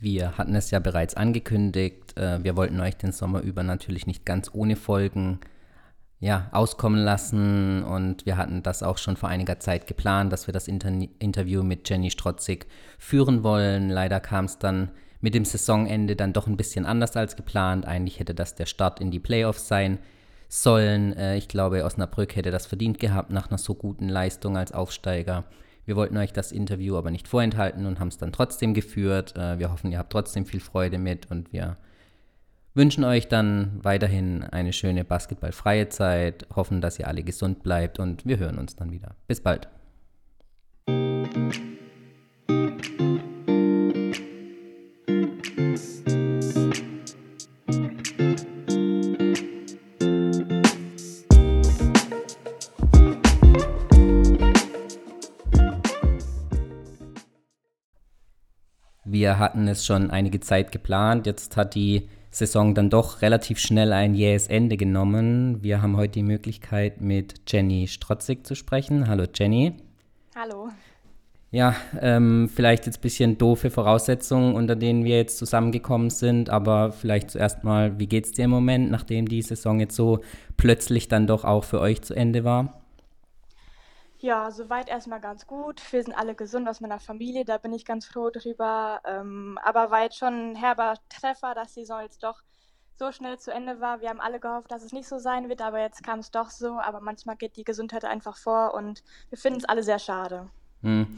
Wir hatten es ja bereits angekündigt. Äh, wir wollten euch den Sommer über natürlich nicht ganz ohne Folgen ja, auskommen lassen und wir hatten das auch schon vor einiger Zeit geplant, dass wir das Inter Interview mit Jenny Strotzig führen wollen. Leider kam es dann mit dem Saisonende dann doch ein bisschen anders als geplant. Eigentlich hätte das der Start in die Playoffs sein sollen. Äh, ich glaube, Osnabrück hätte das verdient gehabt nach einer so guten Leistung als Aufsteiger. Wir wollten euch das Interview aber nicht vorenthalten und haben es dann trotzdem geführt. Äh, wir hoffen, ihr habt trotzdem viel Freude mit und wir wünschen euch dann weiterhin eine schöne basketballfreie Zeit, hoffen, dass ihr alle gesund bleibt und wir hören uns dann wieder. Bis bald. Wir hatten es schon einige Zeit geplant. Jetzt hat die Saison dann doch relativ schnell ein jähes Ende genommen. Wir haben heute die Möglichkeit, mit Jenny Strotzig zu sprechen. Hallo Jenny. Hallo. Ja, ähm, vielleicht jetzt ein bisschen doofe Voraussetzungen, unter denen wir jetzt zusammengekommen sind, aber vielleicht zuerst mal, wie geht es dir im Moment, nachdem die Saison jetzt so plötzlich dann doch auch für euch zu Ende war? Ja, soweit erstmal ganz gut. Wir sind alle gesund aus meiner Familie, da bin ich ganz froh drüber. Ähm, aber war jetzt schon ein herber Treffer, dass die Saison jetzt doch so schnell zu Ende war. Wir haben alle gehofft, dass es nicht so sein wird, aber jetzt kam es doch so. Aber manchmal geht die Gesundheit einfach vor und wir finden es alle sehr schade. Hm.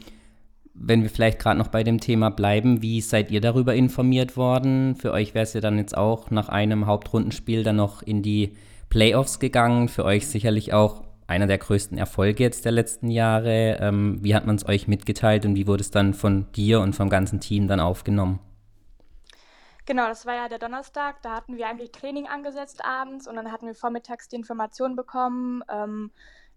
Wenn wir vielleicht gerade noch bei dem Thema bleiben, wie seid ihr darüber informiert worden? Für euch wäre es ja dann jetzt auch nach einem Hauptrundenspiel dann noch in die Playoffs gegangen. Für euch sicherlich auch einer der größten Erfolge jetzt der letzten Jahre. Ähm, wie hat man es euch mitgeteilt und wie wurde es dann von dir und vom ganzen Team dann aufgenommen? Genau, das war ja der Donnerstag. Da hatten wir eigentlich Training angesetzt abends und dann hatten wir vormittags die Information bekommen ähm,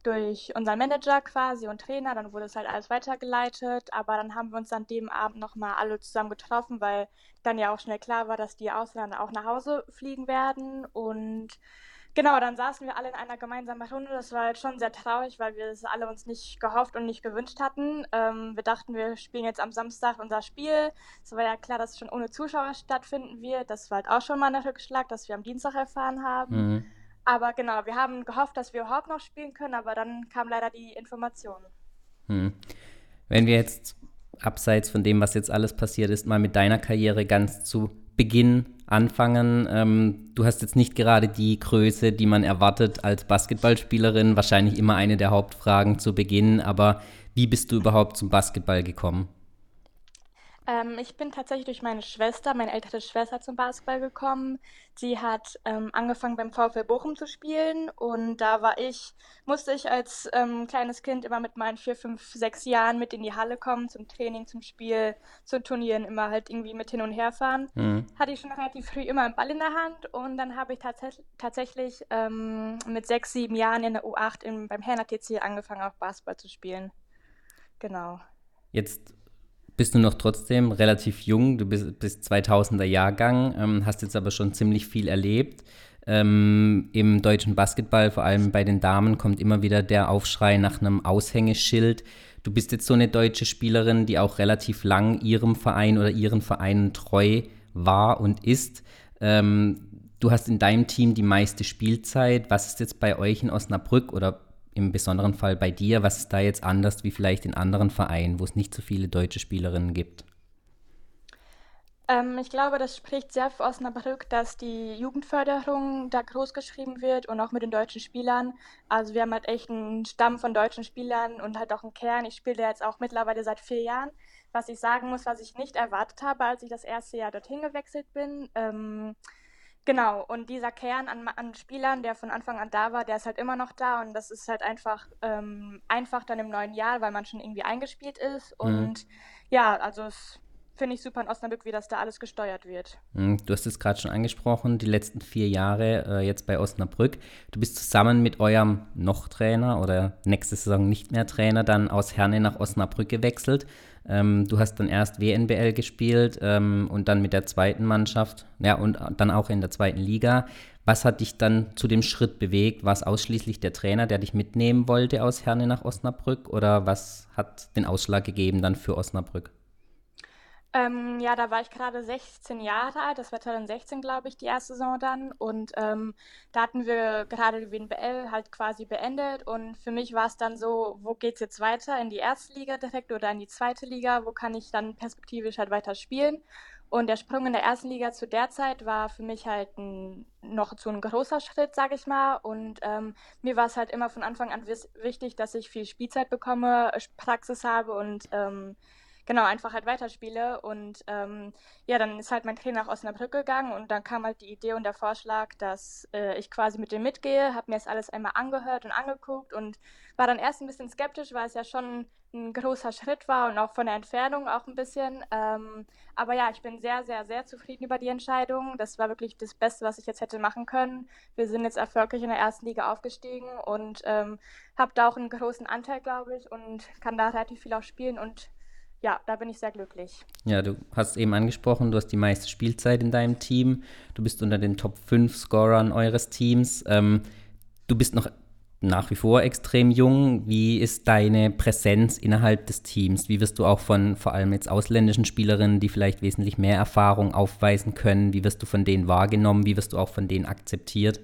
durch unseren Manager quasi und Trainer. Dann wurde es halt alles weitergeleitet. Aber dann haben wir uns an dem Abend nochmal alle zusammen getroffen, weil dann ja auch schnell klar war, dass die Ausländer auch nach Hause fliegen werden. Und Genau, dann saßen wir alle in einer gemeinsamen Runde. Das war halt schon sehr traurig, weil wir es alle uns nicht gehofft und nicht gewünscht hatten. Ähm, wir dachten, wir spielen jetzt am Samstag unser Spiel. Es war ja klar, dass es schon ohne Zuschauer stattfinden wird. Das war halt auch schon mal ein Rückschlag, dass wir am Dienstag erfahren haben. Mhm. Aber genau, wir haben gehofft, dass wir überhaupt noch spielen können, aber dann kam leider die Information. Mhm. Wenn wir jetzt abseits von dem, was jetzt alles passiert ist, mal mit deiner Karriere ganz zu Beginn anfangen. Ähm, du hast jetzt nicht gerade die Größe, die man erwartet als Basketballspielerin. Wahrscheinlich immer eine der Hauptfragen zu Beginn. Aber wie bist du überhaupt zum Basketball gekommen? Ähm, ich bin tatsächlich durch meine Schwester, meine ältere Schwester, zum Basketball gekommen. Sie hat ähm, angefangen beim VfL Bochum zu spielen und da war ich, musste ich als ähm, kleines Kind immer mit meinen vier, fünf, sechs Jahren mit in die Halle kommen, zum Training, zum Spiel, zu Turnieren, immer halt irgendwie mit hin und her fahren. Mhm. Hatte ich schon relativ früh immer einen Ball in der Hand und dann habe ich tats tatsächlich ähm, mit sechs, sieben Jahren in der U8 im, beim Herner TC angefangen, auch Basketball zu spielen. Genau. Jetzt bist du noch trotzdem relativ jung, du bist, bist 2000er Jahrgang, ähm, hast jetzt aber schon ziemlich viel erlebt. Ähm, Im deutschen Basketball, vor allem bei den Damen, kommt immer wieder der Aufschrei nach einem Aushängeschild. Du bist jetzt so eine deutsche Spielerin, die auch relativ lang ihrem Verein oder ihren Vereinen treu war und ist. Ähm, du hast in deinem Team die meiste Spielzeit. Was ist jetzt bei euch in Osnabrück oder im besonderen Fall bei dir? Was ist da jetzt anders wie vielleicht in anderen Vereinen, wo es nicht so viele deutsche Spielerinnen gibt? Ähm, ich glaube, das spricht sehr für Osnabrück, dass die Jugendförderung da groß geschrieben wird und auch mit den deutschen Spielern. Also wir haben halt echt einen Stamm von deutschen Spielern und halt auch einen Kern. Ich spiele jetzt auch mittlerweile seit vier Jahren. Was ich sagen muss, was ich nicht erwartet habe, als ich das erste Jahr dorthin gewechselt bin. Ähm, Genau, und dieser Kern an, an, Spielern, der von Anfang an da war, der ist halt immer noch da und das ist halt einfach ähm, einfach dann im neuen Jahr, weil man schon irgendwie eingespielt ist. Mhm. Und ja, also es finde ich super in Osnabrück, wie das da alles gesteuert wird. Mhm, du hast es gerade schon angesprochen, die letzten vier Jahre äh, jetzt bei Osnabrück. Du bist zusammen mit eurem Noch-Trainer oder nächste Saison nicht mehr Trainer dann aus Herne nach Osnabrück gewechselt. Ähm, du hast dann erst WNBL gespielt ähm, und dann mit der zweiten Mannschaft, ja, und dann auch in der zweiten Liga. Was hat dich dann zu dem Schritt bewegt? War es ausschließlich der Trainer, der dich mitnehmen wollte aus Herne nach Osnabrück oder was hat den Ausschlag gegeben dann für Osnabrück? Ähm, ja, da war ich gerade 16 Jahre alt. Das war 2016, glaube ich, die erste Saison dann. Und ähm, da hatten wir gerade die WNBL halt quasi beendet. Und für mich war es dann so, wo geht es jetzt weiter? In die erste Liga direkt oder in die zweite Liga? Wo kann ich dann perspektivisch halt weiter spielen? Und der Sprung in der ersten Liga zu der Zeit war für mich halt ein, noch so ein großer Schritt, sage ich mal. Und ähm, mir war es halt immer von Anfang an wichtig, dass ich viel Spielzeit bekomme, Praxis habe und ähm, genau, einfach halt weiterspiele. Und ähm, ja, dann ist halt mein Trainer nach Osnabrück gegangen und dann kam halt die Idee und der Vorschlag, dass äh, ich quasi mit dem mitgehe, habe mir das alles einmal angehört und angeguckt und war dann erst ein bisschen skeptisch, weil es ja schon ein großer Schritt war und auch von der Entfernung auch ein bisschen. Ähm, aber ja, ich bin sehr, sehr, sehr zufrieden über die Entscheidung. Das war wirklich das Beste, was ich jetzt hätte machen können. Wir sind jetzt erfolgreich in der ersten Liga aufgestiegen und ähm, habe da auch einen großen Anteil, glaube ich, und kann da relativ viel auch spielen und ja, da bin ich sehr glücklich. Ja, du hast eben angesprochen, du hast die meiste Spielzeit in deinem Team. Du bist unter den Top 5 Scorern eures Teams. Ähm, du bist noch nach wie vor extrem jung. Wie ist deine Präsenz innerhalb des Teams? Wie wirst du auch von vor allem jetzt ausländischen Spielerinnen, die vielleicht wesentlich mehr Erfahrung aufweisen können, wie wirst du von denen wahrgenommen? Wie wirst du auch von denen akzeptiert?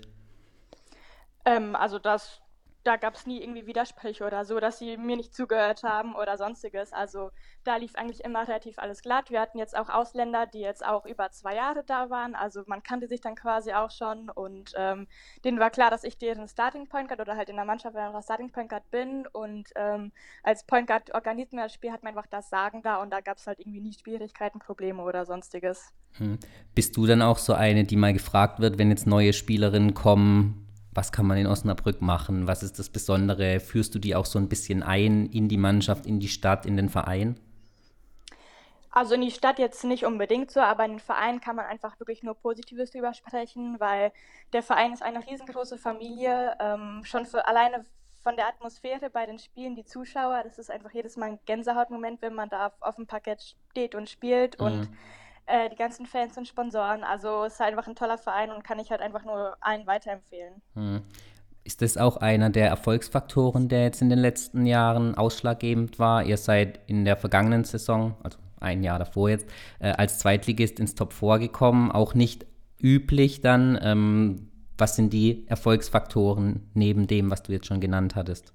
Ähm, also das da gab es nie irgendwie Widersprüche oder so, dass sie mir nicht zugehört haben oder sonstiges. Also da lief eigentlich immer relativ alles glatt. Wir hatten jetzt auch Ausländer, die jetzt auch über zwei Jahre da waren. Also man kannte sich dann quasi auch schon und ähm, denen war klar, dass ich deren Starting Point Guard oder halt in der Mannschaft einfach Starting Point Guard bin. Und ähm, als Point Guard organisiert man das Spiel, hat man einfach das Sagen da und da gab es halt irgendwie nie Schwierigkeiten, Probleme oder sonstiges. Hm. Bist du dann auch so eine, die mal gefragt wird, wenn jetzt neue Spielerinnen kommen, was kann man in Osnabrück machen? Was ist das Besondere? Führst du die auch so ein bisschen ein in die Mannschaft, in die Stadt, in den Verein? Also in die Stadt jetzt nicht unbedingt so, aber in den Verein kann man einfach wirklich nur Positives drüber sprechen, weil der Verein ist eine riesengroße Familie. Ähm, schon für alleine von der Atmosphäre bei den Spielen, die Zuschauer, das ist einfach jedes Mal ein Gänsehautmoment, wenn man da auf, auf dem Parkett steht und spielt. Mhm. Und äh, die ganzen Fans und Sponsoren. Also es ist einfach ein toller Verein und kann ich halt einfach nur allen weiterempfehlen. Hm. Ist das auch einer der Erfolgsfaktoren, der jetzt in den letzten Jahren ausschlaggebend war? Ihr seid in der vergangenen Saison, also ein Jahr davor jetzt, äh, als Zweitligist ins Top 4 gekommen, auch nicht üblich dann. Ähm, was sind die Erfolgsfaktoren neben dem, was du jetzt schon genannt hattest?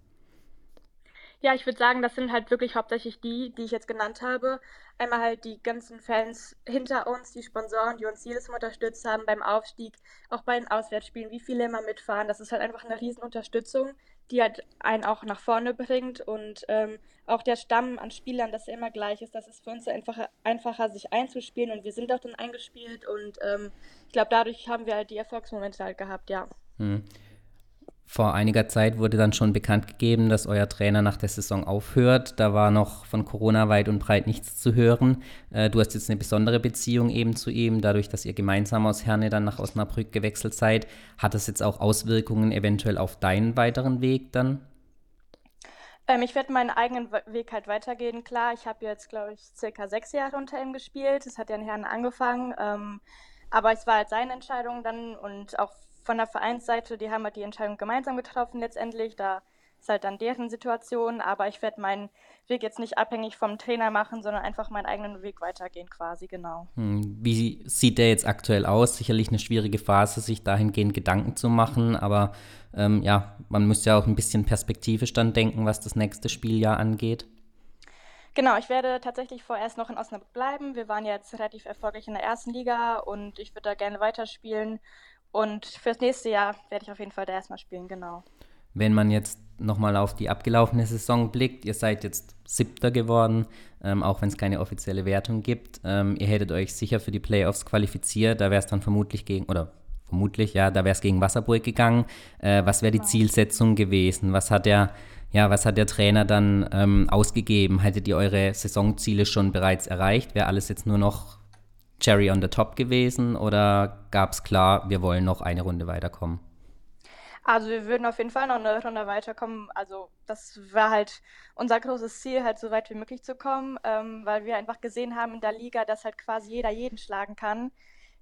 Ja, ich würde sagen, das sind halt wirklich hauptsächlich die, die ich jetzt genannt habe. Einmal halt die ganzen Fans hinter uns, die Sponsoren, die uns jedes Mal unterstützt haben beim Aufstieg, auch bei den Auswärtsspielen, wie viele immer mitfahren. Das ist halt einfach eine Riesenunterstützung, die halt einen auch nach vorne bringt und ähm, auch der Stamm an Spielern, dass er immer gleich ist, das ist für uns einfacher, einfacher sich einzuspielen und wir sind auch dann eingespielt und ähm, ich glaube, dadurch haben wir halt die Erfolgsmomente halt gehabt, ja. Hm. Vor einiger Zeit wurde dann schon bekannt gegeben, dass euer Trainer nach der Saison aufhört. Da war noch von Corona weit und breit nichts zu hören. Äh, du hast jetzt eine besondere Beziehung eben zu ihm, dadurch, dass ihr gemeinsam aus Herne dann nach Osnabrück gewechselt seid. Hat das jetzt auch Auswirkungen eventuell auf deinen weiteren Weg dann? Ähm, ich werde meinen eigenen Weg halt weitergehen. Klar, ich habe jetzt, glaube ich, circa sechs Jahre unter ihm gespielt. Das hat ja in Herne angefangen. Ähm, aber es war halt seine Entscheidung dann und auch von der Vereinsseite, die haben halt die Entscheidung gemeinsam getroffen letztendlich. Da ist halt dann deren Situation, aber ich werde meinen Weg jetzt nicht abhängig vom Trainer machen, sondern einfach meinen eigenen Weg weitergehen quasi, genau. Hm, wie sieht der jetzt aktuell aus? Sicherlich eine schwierige Phase, sich dahingehend Gedanken zu machen, aber ähm, ja, man muss ja auch ein bisschen perspektivisch dann denken, was das nächste Spieljahr angeht. Genau, ich werde tatsächlich vorerst noch in Osnabrück bleiben. Wir waren jetzt relativ erfolgreich in der ersten Liga und ich würde da gerne weiterspielen und fürs nächste Jahr werde ich auf jeden Fall da erstmal spielen, genau. Wenn man jetzt nochmal auf die abgelaufene Saison blickt, ihr seid jetzt Siebter geworden, ähm, auch wenn es keine offizielle Wertung gibt. Ähm, ihr hättet euch sicher für die Playoffs qualifiziert, da wäre es dann vermutlich gegen, oder vermutlich, ja, da wäre es gegen Wasserburg gegangen. Äh, was wäre die genau. Zielsetzung gewesen? Was hat der, ja, was hat der Trainer dann ähm, ausgegeben? Hättet ihr eure Saisonziele schon bereits erreicht? Wäre alles jetzt nur noch Cherry on the Top gewesen oder gab es klar, wir wollen noch eine Runde weiterkommen? Also wir würden auf jeden Fall noch eine Runde weiterkommen. Also das war halt unser großes Ziel, halt so weit wie möglich zu kommen, ähm, weil wir einfach gesehen haben in der Liga, dass halt quasi jeder jeden schlagen kann.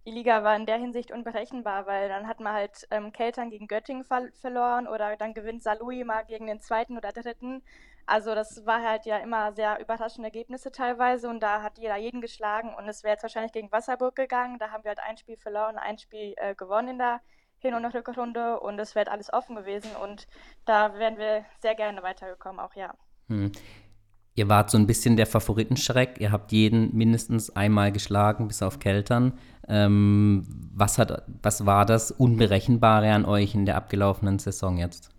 die Liga war in der Hinsicht unberechenbar, weil dann hat man halt ähm, Keltern gegen Göttingen ver verloren oder dann gewinnt Salui mal gegen den zweiten oder dritten. Also das war halt ja immer sehr überraschende Ergebnisse teilweise und da hat jeder jeden geschlagen und es wäre jetzt wahrscheinlich gegen Wasserburg gegangen. Da haben wir halt ein Spiel verloren, ein Spiel äh, gewonnen in der Hin- und Rückrunde und es wäre alles offen gewesen und da wären wir sehr gerne weitergekommen, auch ja. Hm. Ihr wart so ein bisschen der Favoritenschreck. Ihr habt jeden mindestens einmal geschlagen, bis auf Keltern. Ähm, was, hat, was war das Unberechenbare an euch in der abgelaufenen Saison jetzt?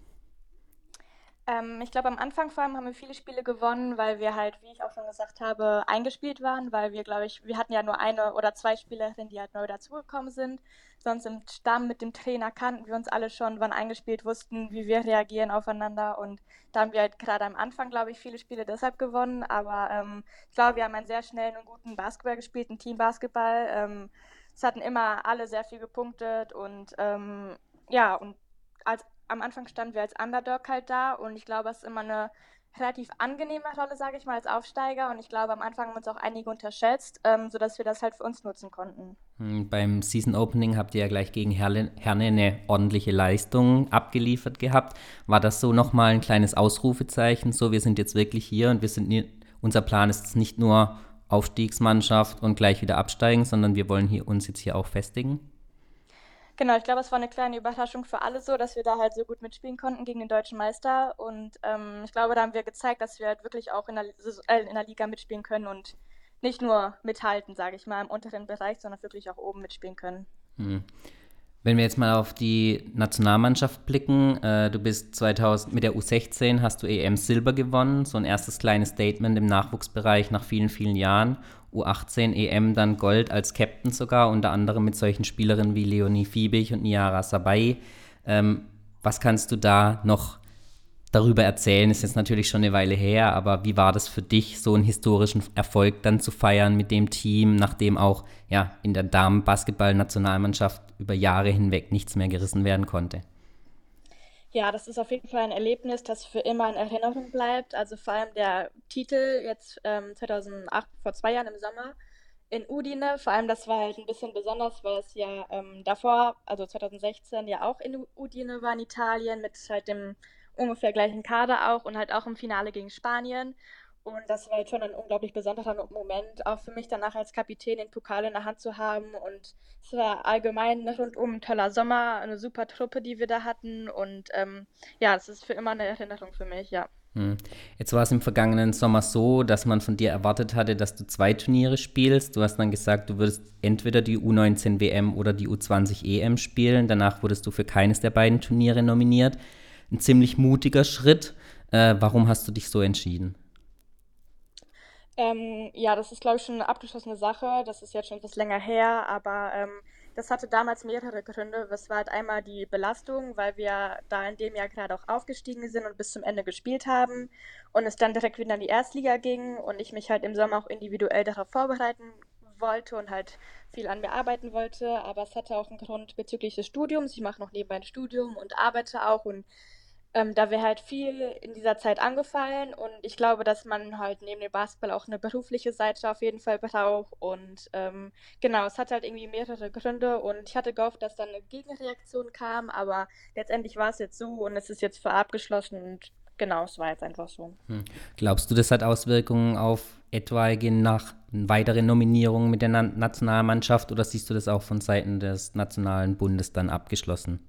Ähm, ich glaube, am Anfang vor allem haben wir viele Spiele gewonnen, weil wir halt, wie ich auch schon gesagt habe, eingespielt waren, weil wir, glaube ich, wir hatten ja nur eine oder zwei Spielerinnen, die halt neu dazugekommen sind. Sonst im Stamm mit dem Trainer kannten wir uns alle schon, waren eingespielt, wussten, wie wir reagieren aufeinander. Und da haben wir halt gerade am Anfang, glaube ich, viele Spiele deshalb gewonnen. Aber ähm, ich glaube, wir haben einen sehr schnellen und guten Basketball gespielt, einen Teambasketball. Ähm, es hatten immer alle sehr viel gepunktet und ähm, ja, und als am Anfang standen wir als Underdog halt da und ich glaube, es ist immer eine relativ angenehme Rolle, sage ich mal, als Aufsteiger. Und ich glaube, am Anfang haben uns auch einige unterschätzt, ähm, sodass wir das halt für uns nutzen konnten. Hm, beim Season Opening habt ihr ja gleich gegen Herne eine ordentliche Leistung abgeliefert gehabt. War das so nochmal ein kleines Ausrufezeichen? So, wir sind jetzt wirklich hier und wir sind nie, unser Plan ist nicht nur Aufstiegsmannschaft und gleich wieder absteigen, sondern wir wollen hier, uns jetzt hier auch festigen? Genau, ich glaube, es war eine kleine Überraschung für alle so, dass wir da halt so gut mitspielen konnten gegen den deutschen Meister. Und ähm, ich glaube, da haben wir gezeigt, dass wir halt wirklich auch in der, äh, in der Liga mitspielen können und nicht nur mithalten, sage ich mal, im unteren Bereich, sondern wirklich auch oben mitspielen können. Hm. Wenn wir jetzt mal auf die Nationalmannschaft blicken, äh, du bist 2000 mit der U16 hast du EM Silber gewonnen, so ein erstes kleines Statement im Nachwuchsbereich nach vielen, vielen Jahren. U18 EM dann Gold als Captain sogar, unter anderem mit solchen Spielerinnen wie Leonie Fiebig und Niara Sabai. Ähm, was kannst du da noch darüber erzählen? Ist jetzt natürlich schon eine Weile her, aber wie war das für dich, so einen historischen Erfolg dann zu feiern mit dem Team, nachdem auch ja, in der Damen-Basketball-Nationalmannschaft über Jahre hinweg nichts mehr gerissen werden konnte? Ja, das ist auf jeden Fall ein Erlebnis, das für immer in Erinnerung bleibt. Also vor allem der Titel jetzt ähm, 2008, vor zwei Jahren im Sommer in Udine. Vor allem das war halt ein bisschen besonders, weil es ja ähm, davor, also 2016, ja auch in Udine war in Italien mit halt dem ungefähr gleichen Kader auch und halt auch im Finale gegen Spanien. Und das war halt schon ein unglaublich besonderer Moment, auch für mich danach als Kapitän den Pokal in der Hand zu haben. Und es war allgemein rundum ein toller Sommer, eine super Truppe, die wir da hatten. Und ähm, ja, es ist für immer eine Erinnerung für mich, ja. Hm. Jetzt war es im vergangenen Sommer so, dass man von dir erwartet hatte, dass du zwei Turniere spielst. Du hast dann gesagt, du würdest entweder die U19 WM oder die U20 EM spielen. Danach wurdest du für keines der beiden Turniere nominiert. Ein ziemlich mutiger Schritt. Äh, warum hast du dich so entschieden? Ähm, ja, das ist, glaube ich, schon eine abgeschlossene Sache. Das ist jetzt schon etwas länger her, aber ähm, das hatte damals mehrere Gründe. Das war halt einmal die Belastung, weil wir da in dem Jahr gerade auch aufgestiegen sind und bis zum Ende gespielt haben und es dann direkt wieder in die Erstliga ging und ich mich halt im Sommer auch individuell darauf vorbereiten wollte und halt viel an mir arbeiten wollte. Aber es hatte auch einen Grund bezüglich des Studiums. Ich mache noch nebenbei ein Studium und arbeite auch und ähm, da wäre halt viel in dieser Zeit angefallen und ich glaube, dass man halt neben dem Basketball auch eine berufliche Seite auf jeden Fall braucht und ähm, genau, es hat halt irgendwie mehrere Gründe und ich hatte gehofft, dass dann eine Gegenreaktion kam, aber letztendlich war es jetzt so und es ist jetzt für abgeschlossen und genau, es war jetzt einfach so. Hm. Glaubst du, das hat Auswirkungen auf etwaige nach weitere Nominierungen mit der Na Nationalmannschaft oder siehst du das auch von Seiten des Nationalen Bundes dann abgeschlossen?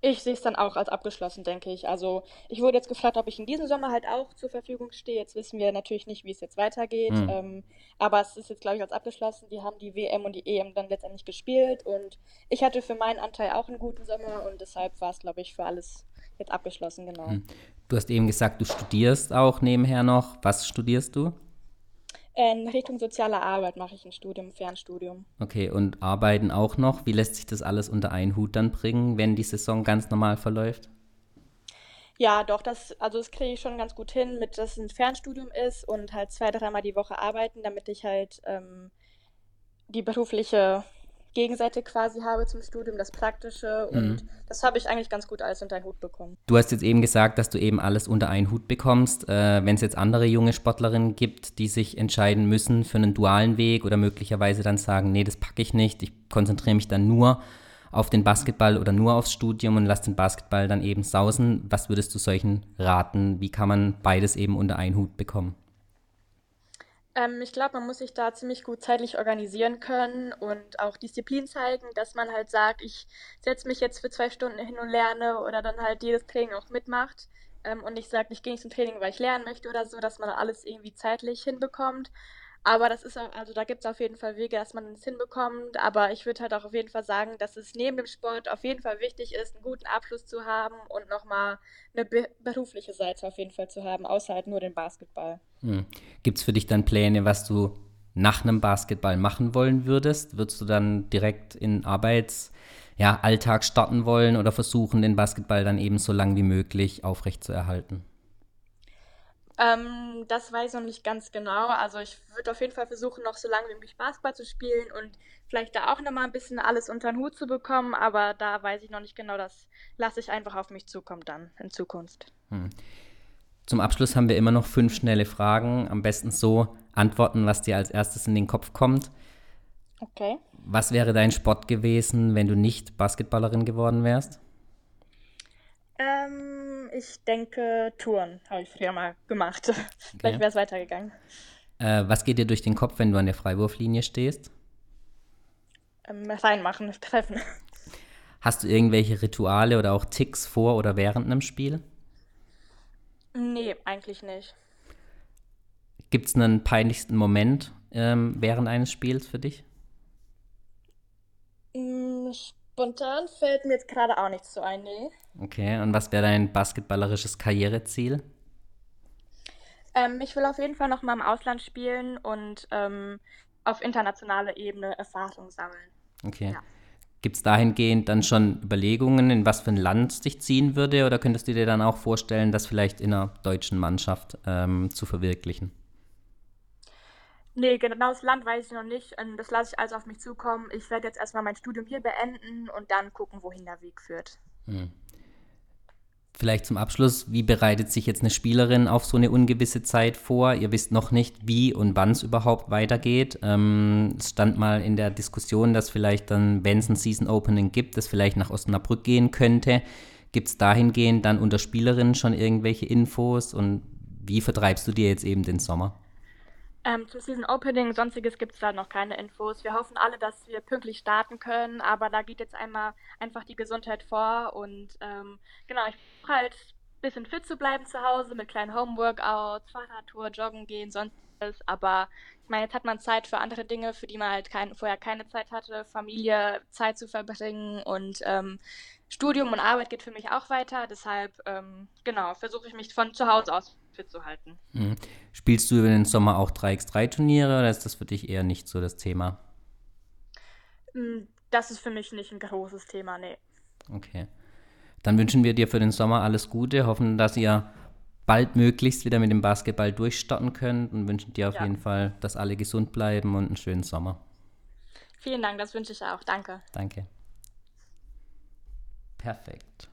Ich sehe es dann auch als abgeschlossen, denke ich. Also ich wurde jetzt gefragt, ob ich in diesem Sommer halt auch zur Verfügung stehe. Jetzt wissen wir natürlich nicht, wie es jetzt weitergeht. Mhm. Ähm, aber es ist jetzt, glaube ich, als abgeschlossen. Die haben die WM und die EM dann letztendlich gespielt. Und ich hatte für meinen Anteil auch einen guten Sommer und deshalb war es, glaube ich, für alles jetzt abgeschlossen, genau. Mhm. Du hast eben gesagt, du studierst auch nebenher noch. Was studierst du? In Richtung soziale Arbeit mache ich ein Studium, Fernstudium. Okay, und arbeiten auch noch? Wie lässt sich das alles unter einen Hut dann bringen, wenn die Saison ganz normal verläuft? Ja, doch, das, also das kriege ich schon ganz gut hin, mit dass es ein Fernstudium ist und halt zwei, dreimal die Woche arbeiten, damit ich halt ähm, die berufliche Gegenseite quasi habe zum Studium, das Praktische. Und mhm. das habe ich eigentlich ganz gut alles unter einen Hut bekommen. Du hast jetzt eben gesagt, dass du eben alles unter einen Hut bekommst. Äh, Wenn es jetzt andere junge Sportlerinnen gibt, die sich entscheiden müssen für einen dualen Weg oder möglicherweise dann sagen, nee, das packe ich nicht, ich konzentriere mich dann nur auf den Basketball oder nur aufs Studium und lass den Basketball dann eben sausen. Was würdest du solchen raten? Wie kann man beides eben unter einen Hut bekommen? Ähm, ich glaube, man muss sich da ziemlich gut zeitlich organisieren können und auch Disziplin zeigen, dass man halt sagt, ich setze mich jetzt für zwei Stunden hin und lerne oder dann halt jedes Training auch mitmacht ähm, und nicht sagt, ich gehe nicht zum Training, weil ich lernen möchte oder so, dass man alles irgendwie zeitlich hinbekommt. Aber das ist auch, also da gibt es auf jeden Fall Wege, dass man es hinbekommt. Aber ich würde halt auch auf jeden Fall sagen, dass es neben dem Sport auf jeden Fall wichtig ist, einen guten Abschluss zu haben und nochmal eine be berufliche Seite auf jeden Fall zu haben, außer halt nur den Basketball. Hm. Gibt es für dich dann Pläne, was du nach einem Basketball machen wollen würdest? Würdest du dann direkt in Arbeits, ja, Alltag starten wollen oder versuchen, den Basketball dann eben so lang wie möglich aufrechtzuerhalten? Ähm, das weiß ich noch nicht ganz genau. Also ich würde auf jeden Fall versuchen, noch so lange wie möglich Basketball zu spielen und vielleicht da auch nochmal ein bisschen alles unter den Hut zu bekommen, aber da weiß ich noch nicht genau. Das lasse ich einfach auf mich zukommen dann in Zukunft. Hm. Zum Abschluss haben wir immer noch fünf schnelle Fragen. Am besten so antworten, was dir als erstes in den Kopf kommt. Okay. Was wäre dein Sport gewesen, wenn du nicht Basketballerin geworden wärst? Ähm, ich denke Touren habe ich früher mal gemacht. Okay. Vielleicht wäre es weitergegangen. Äh, was geht dir durch den Kopf, wenn du an der Freiwurflinie stehst? Ähm, reinmachen, treffen. Hast du irgendwelche Rituale oder auch Ticks vor oder während einem Spiel? Eigentlich nicht. Gibt es einen peinlichsten Moment ähm, während eines Spiels für dich? Mm, Spontan fällt mir jetzt gerade auch nichts zu ein, nee. Okay, und was wäre dein basketballerisches Karriereziel? Ähm, ich will auf jeden Fall noch mal im Ausland spielen und ähm, auf internationaler Ebene Erfahrung sammeln. Okay. Ja. Gibt es dahingehend dann schon Überlegungen, in was für ein Land dich ziehen würde? Oder könntest du dir dann auch vorstellen, das vielleicht in einer deutschen Mannschaft ähm, zu verwirklichen? Nee, genau das Land weiß ich noch nicht. Das lasse ich also auf mich zukommen. Ich werde jetzt erstmal mein Studium hier beenden und dann gucken, wohin der Weg führt. Hm. Vielleicht zum Abschluss, wie bereitet sich jetzt eine Spielerin auf so eine ungewisse Zeit vor? Ihr wisst noch nicht, wie und wann es überhaupt weitergeht. Ähm, es stand mal in der Diskussion, dass vielleicht dann, wenn es ein Season Opening gibt, es vielleicht nach Osnabrück gehen könnte. Gibt es dahingehend dann unter Spielerinnen schon irgendwelche Infos und wie vertreibst du dir jetzt eben den Sommer? Ähm, zum Season Opening, sonstiges gibt es da noch keine Infos. Wir hoffen alle, dass wir pünktlich starten können, aber da geht jetzt einmal einfach die Gesundheit vor und ähm, genau, ich versuche halt ein bisschen fit zu bleiben zu Hause mit kleinen Homeworkouts, Fahrradtour, Joggen gehen, sonstiges, aber ich meine, jetzt hat man Zeit für andere Dinge, für die man halt kein, vorher keine Zeit hatte, Familie, Zeit zu verbringen und ähm, Studium und Arbeit geht für mich auch weiter, deshalb ähm, genau, versuche ich mich von zu Hause aus fit zu halten. Mhm. Spielst du über den Sommer auch 3x3-Turniere oder ist das für dich eher nicht so das Thema? Mm, das ist für mich nicht ein großes Thema, nee. Okay. Dann wünschen wir dir für den Sommer alles Gute, hoffen, dass ihr baldmöglichst wieder mit dem Basketball durchstarten könnt und wünschen dir auf ja. jeden Fall, dass alle gesund bleiben und einen schönen Sommer. Vielen Dank, das wünsche ich auch. Danke. Danke. Perfekt.